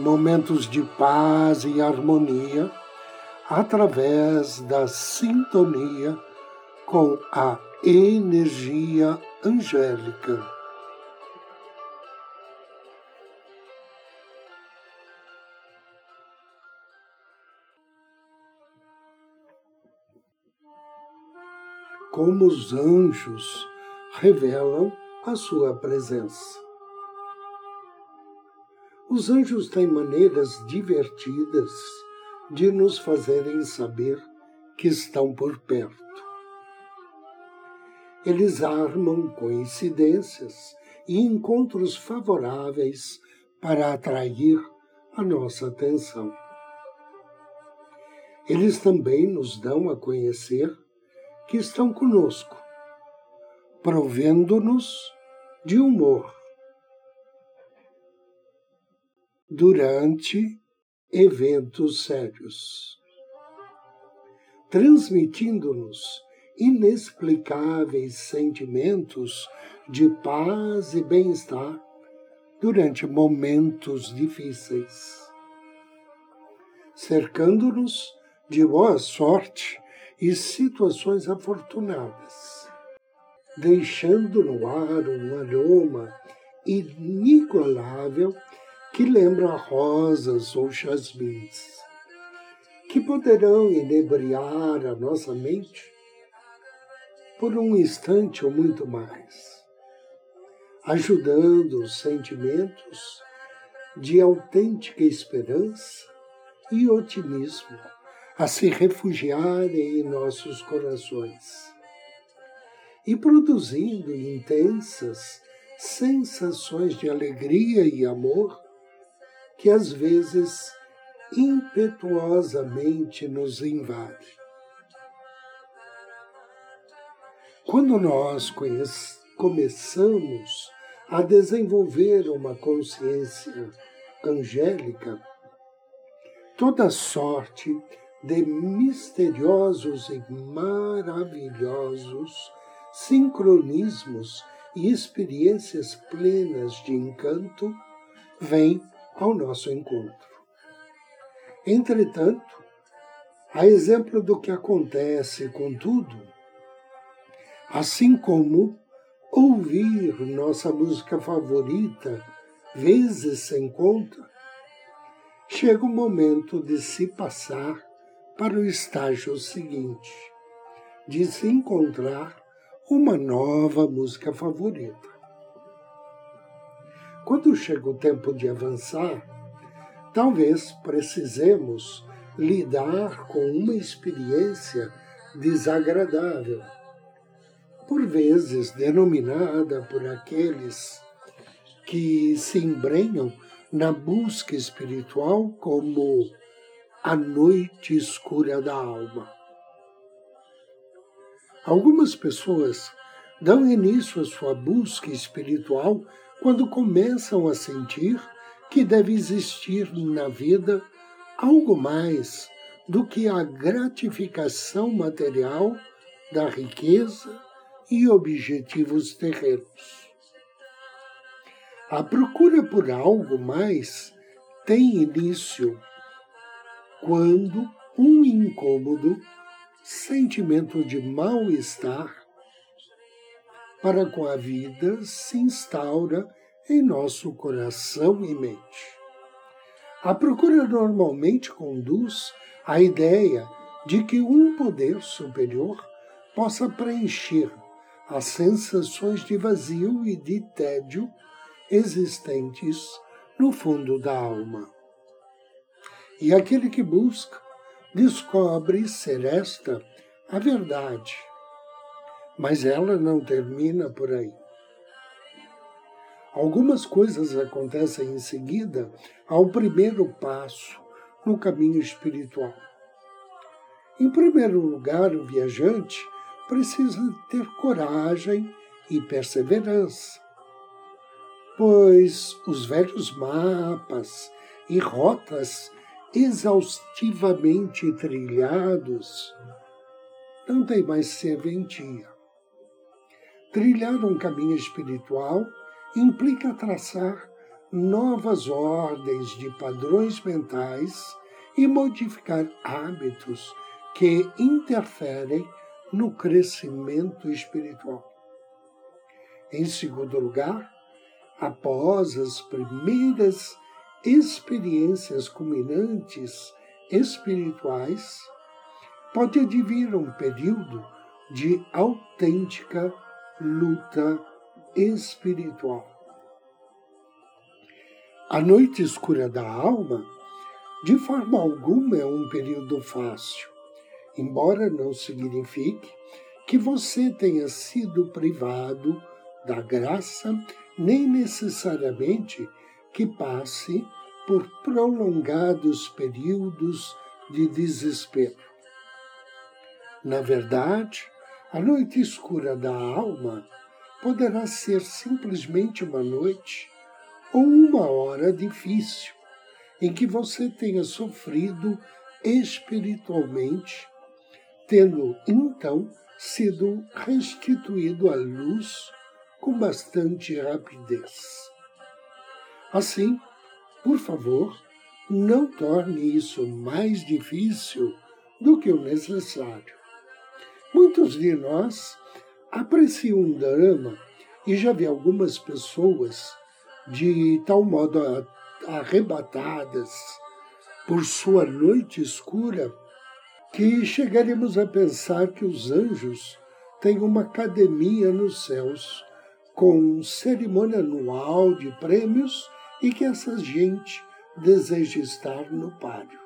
momentos de paz e harmonia através da sintonia com a energia angélica. Como os anjos revelam a sua presença. Os anjos têm maneiras divertidas de nos fazerem saber que estão por perto. Eles armam coincidências e encontros favoráveis para atrair a nossa atenção. Eles também nos dão a conhecer que estão conosco provendo-nos de humor. Durante eventos sérios, transmitindo-nos inexplicáveis sentimentos de paz e bem-estar durante momentos difíceis, cercando-nos de boa sorte e situações afortunadas deixando no ar um aroma inigualável que lembra rosas ou jasmins, que poderão inebriar a nossa mente por um instante ou muito mais, ajudando os sentimentos de autêntica esperança e otimismo a se refugiarem em nossos corações e produzindo intensas sensações de alegria e amor que às vezes impetuosamente nos invade. Quando nós começamos a desenvolver uma consciência angélica, toda sorte de misteriosos e maravilhosos sincronismos e experiências plenas de encanto vêm ao nosso encontro. Entretanto, a exemplo do que acontece com tudo, assim como ouvir nossa música favorita vezes sem conta, chega o momento de se passar para o estágio seguinte, de se encontrar uma nova música favorita. Quando chega o tempo de avançar, talvez precisemos lidar com uma experiência desagradável, por vezes denominada por aqueles que se embrenham na busca espiritual como a noite escura da alma. Algumas pessoas dão início à sua busca espiritual quando começam a sentir que deve existir na vida algo mais do que a gratificação material da riqueza e objetivos terrenos. A procura por algo mais tem início quando um incômodo sentimento de mal-estar para com a vida se instaura em nosso coração e mente. A procura normalmente conduz à ideia de que um poder superior possa preencher as sensações de vazio e de tédio existentes no fundo da alma. E aquele que busca descobre ser esta a verdade. Mas ela não termina por aí. Algumas coisas acontecem em seguida ao primeiro passo no caminho espiritual. Em primeiro lugar, o viajante precisa ter coragem e perseverança, pois os velhos mapas e rotas exaustivamente trilhados não têm mais serventia. Trilhar um caminho espiritual implica traçar novas ordens de padrões mentais e modificar hábitos que interferem no crescimento espiritual. Em segundo lugar, após as primeiras experiências culminantes espirituais, pode advir um período de autêntica luta espiritual. A noite escura da alma, de forma alguma, é um período fácil, embora não signifique que você tenha sido privado da graça, nem necessariamente que passe por prolongados períodos de desespero. Na verdade, a noite escura da alma poderá ser simplesmente uma noite ou uma hora difícil em que você tenha sofrido espiritualmente, tendo então sido restituído à luz com bastante rapidez. Assim, por favor, não torne isso mais difícil do que o necessário. Muitos de nós apreciam um drama e já vi algumas pessoas de tal modo arrebatadas por sua noite escura que chegaremos a pensar que os anjos têm uma academia nos céus com cerimônia anual de prêmios e que essa gente deseja estar no páreo.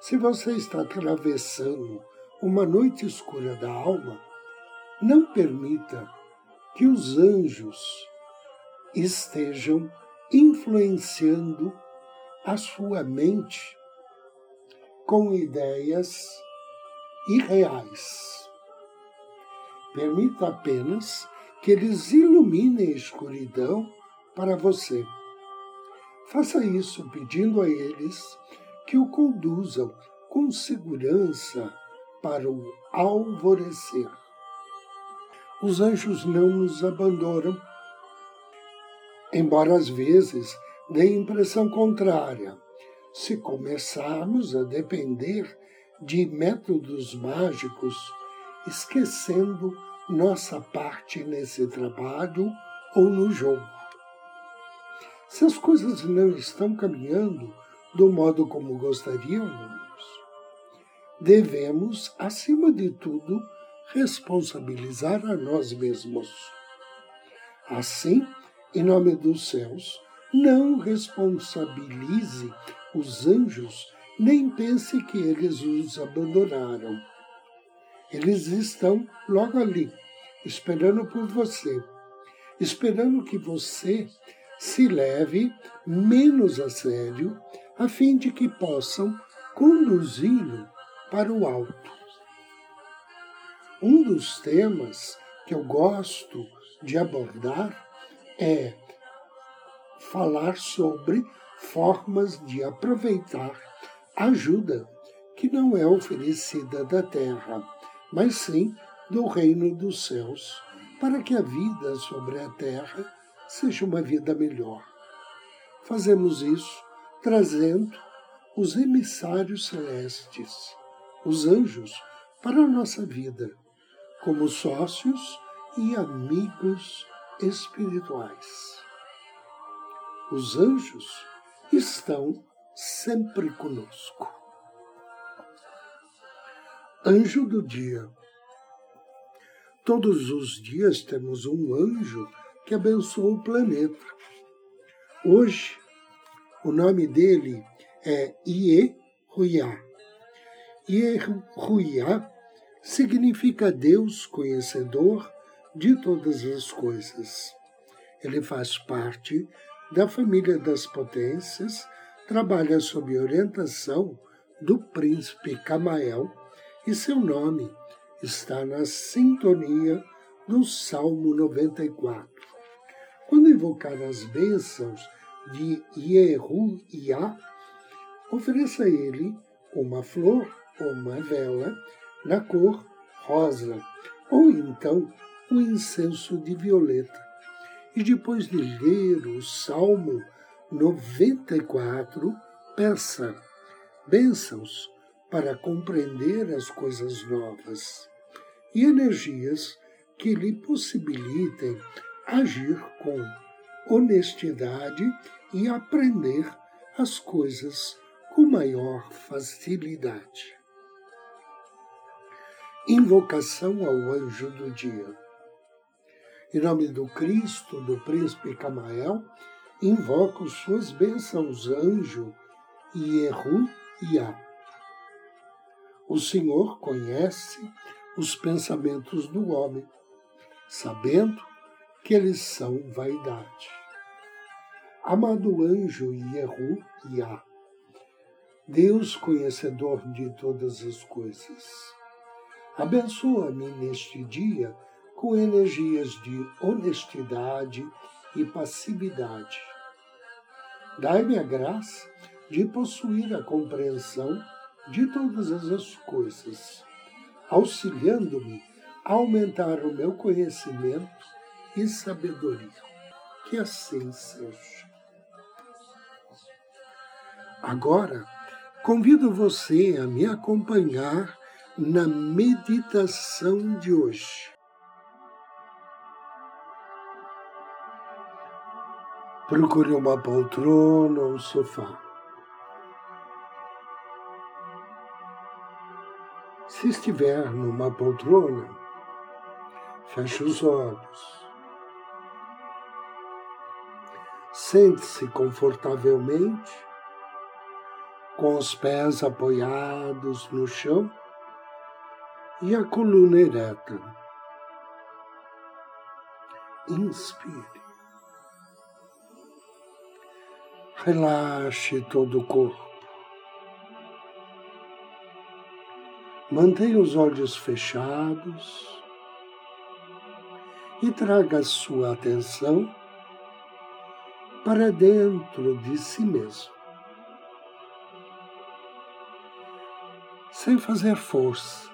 Se você está atravessando uma noite escura da alma, não permita que os anjos estejam influenciando a sua mente com ideias irreais. Permita apenas que eles iluminem a escuridão para você. Faça isso pedindo a eles que o conduzam com segurança para o alvorecer. Os anjos não nos abandonam, embora às vezes dê impressão contrária. Se começarmos a depender de métodos mágicos, esquecendo nossa parte nesse trabalho ou no jogo. Se as coisas não estão caminhando do modo como gostaríamos, devemos, acima de tudo, responsabilizar a nós mesmos. Assim, em nome dos céus, não responsabilize os anjos, nem pense que eles os abandonaram. Eles estão logo ali, esperando por você, esperando que você se leve menos a sério, a fim de que possam conduzi-lo para o alto. Um dos temas que eu gosto de abordar é falar sobre formas de aproveitar ajuda que não é oferecida da terra mas sim do reino dos céus, para que a vida sobre a terra seja uma vida melhor. Fazemos isso trazendo os emissários celestes, os anjos, para a nossa vida, como sócios e amigos espirituais. Os anjos estão sempre conosco. Anjo do dia. Todos os dias temos um anjo que abençoa o planeta. Hoje, o nome dele é Ie Ruiá. Ie Ruiá significa Deus conhecedor de todas as coisas. Ele faz parte da família das potências, trabalha sob orientação do príncipe Camael e seu nome está na sintonia do Salmo 94. Quando invocar as bênçãos de Yehu-Yah, ofereça a ele uma flor uma vela na cor rosa, ou então um incenso de violeta. E depois de ler o Salmo 94, peça bênçãos para compreender as coisas novas e energias que lhe possibilitem agir com honestidade e aprender as coisas com maior facilidade. Invocação ao anjo do dia. Em nome do Cristo, do príncipe Camael, invoco suas bênçãos, anjo Yehu Yah. O Senhor conhece os pensamentos do homem, sabendo que eles são vaidade. Amado anjo Yehu Yah, Deus conhecedor de todas as coisas, abençoa-me neste dia com energias de honestidade e passividade. Dai-me a graça de possuir a compreensão de todas as coisas, auxiliando-me a aumentar o meu conhecimento e sabedoria. Que assim seja. Agora, convido você a me acompanhar na meditação de hoje. Procure uma poltrona ou sofá. Se estiver numa poltrona, feche os olhos. Sente-se confortavelmente, com os pés apoiados no chão e a coluna ereta. Inspire. Relaxe todo o corpo. Mantenha os olhos fechados e traga sua atenção para dentro de si mesmo. Sem fazer força,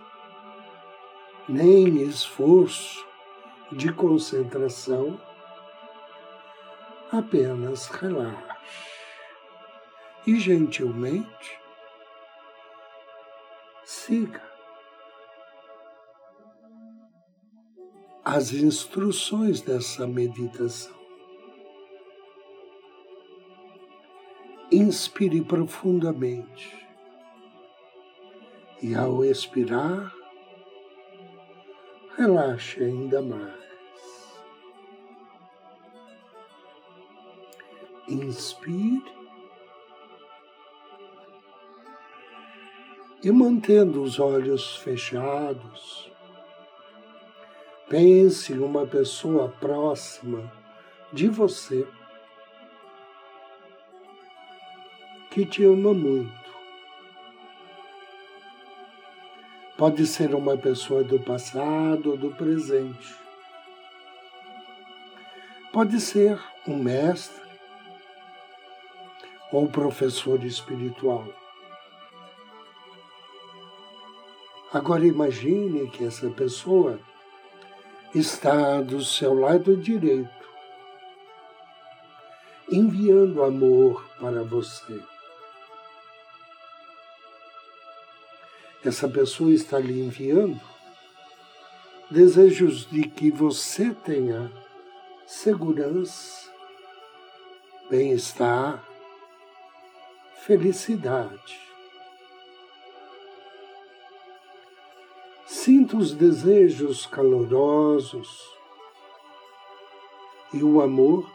nem esforço de concentração, apenas relaxe e gentilmente siga as instruções dessa meditação. Inspire profundamente e, ao expirar, relaxe ainda mais. Inspire e mantendo os olhos fechados, pense em uma pessoa próxima de você que te ama muito. Pode ser uma pessoa do passado ou do presente. Pode ser um mestre ou professor espiritual. Agora imagine que essa pessoa está do seu lado direito, enviando amor para você. Essa pessoa está lhe enviando desejos de que você tenha segurança, bem-estar, felicidade. Sinta os desejos calorosos e o amor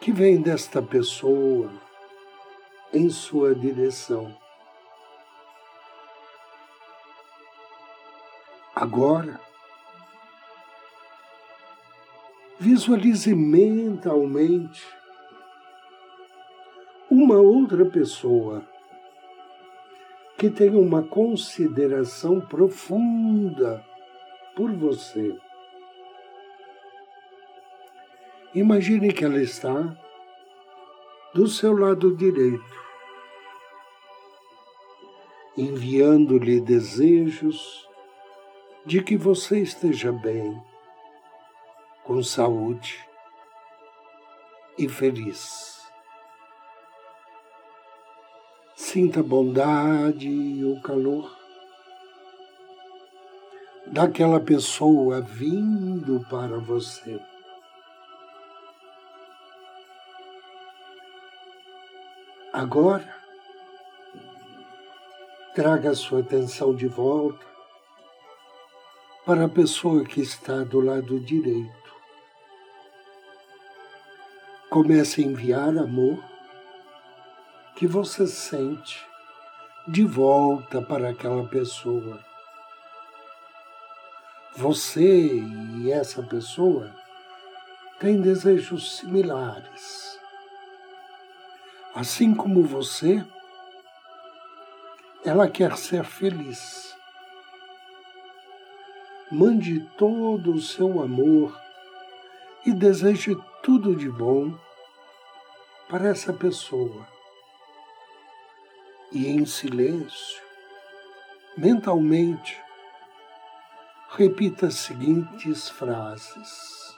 que vem desta pessoa em sua direção. Agora, Visualize mentalmente uma outra pessoa que tem uma consideração profunda por você. Imagine que ela está do seu lado direito, enviando-lhe desejos de que você esteja bem, com saúde e feliz. Sinta a bondade e o calor daquela pessoa vindo para você. Agora, traga sua atenção de volta para a pessoa que está do lado direito. Comece a enviar amor que você sente de volta para aquela pessoa. Você e essa pessoa têm desejos similares Assim como você, ela quer ser feliz. Mande todo o seu amor e deseje tudo de bom para essa pessoa. E em silêncio, mentalmente, repita as seguintes frases: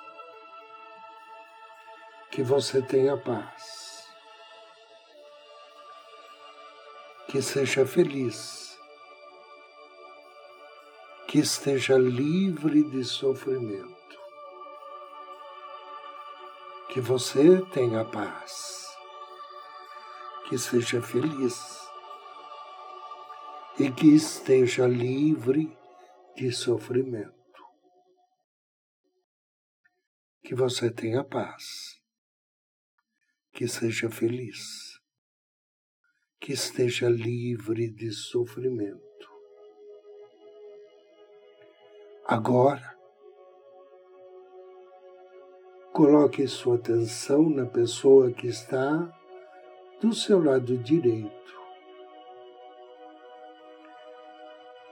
Que você tenha paz. Que seja feliz, que esteja livre de sofrimento, que você tenha paz, que seja feliz. E que esteja livre de sofrimento. Que você tenha paz, que seja feliz. Que esteja livre de sofrimento. Agora, coloque sua atenção na pessoa que está do seu lado direito.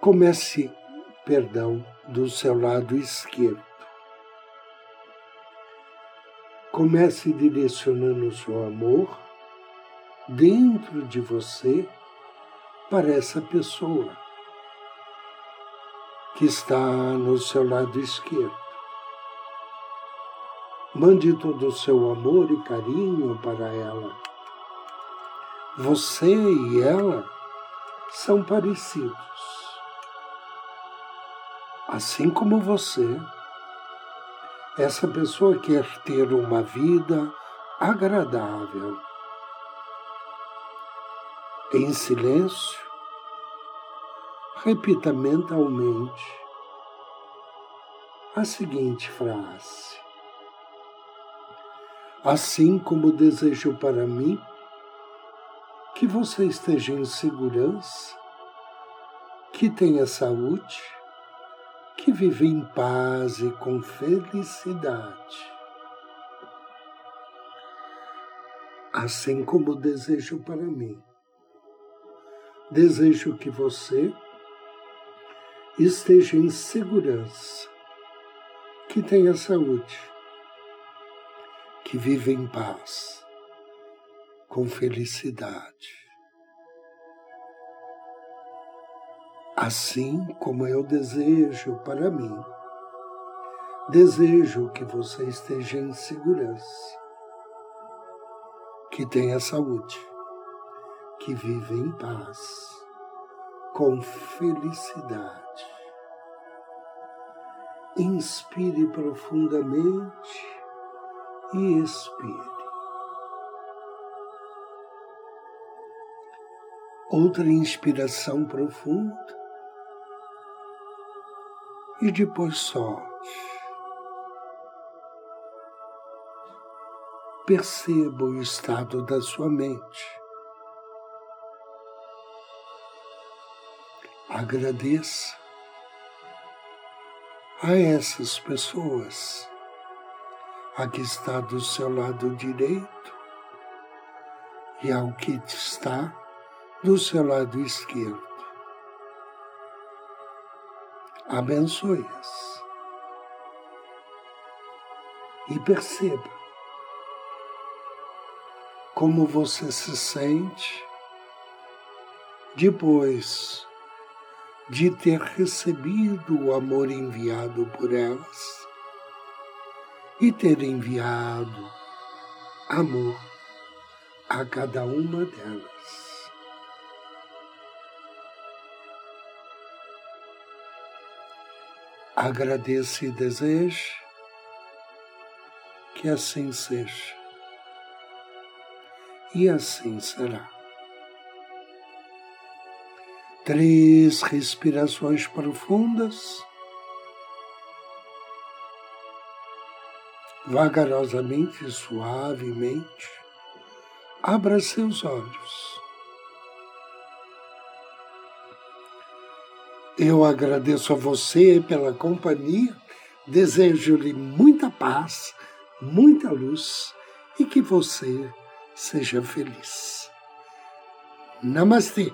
Comece, perdão, do seu lado esquerdo. Comece direcionando o seu amor dentro de você para essa pessoa que está no seu lado esquerdo. Mande todo o seu amor e carinho para ela. Você e ela são parecidos. Assim como você, essa pessoa quer ter uma vida agradável em silêncio, repita mentalmente a seguinte frase: Assim como desejo para mim que você esteja em segurança, que tenha saúde, que vive em paz e com felicidade. Assim como desejo para mim Desejo que você esteja em segurança, que tenha saúde, que viva em paz, com felicidade. Assim como eu desejo para mim, desejo que você esteja em segurança, que tenha saúde que vive em paz, com felicidade. Inspire profundamente e expire. Outra inspiração profunda e depois solte. Perceba o estado da sua mente. agradeça a essas pessoas. A que está do seu lado direito. E ao que está do seu lado esquerdo. Abençoe-as. E perceba como você se sente depois de ter recebido o amor enviado por elas e ter enviado amor a cada uma delas. Agradeça e deseje que assim seja. E assim será. Três respirações profundas. Vagarosamente suavemente, abra seus olhos. Eu agradeço a você pela companhia, desejo-lhe muita paz, muita luz e que você seja feliz. Namastê!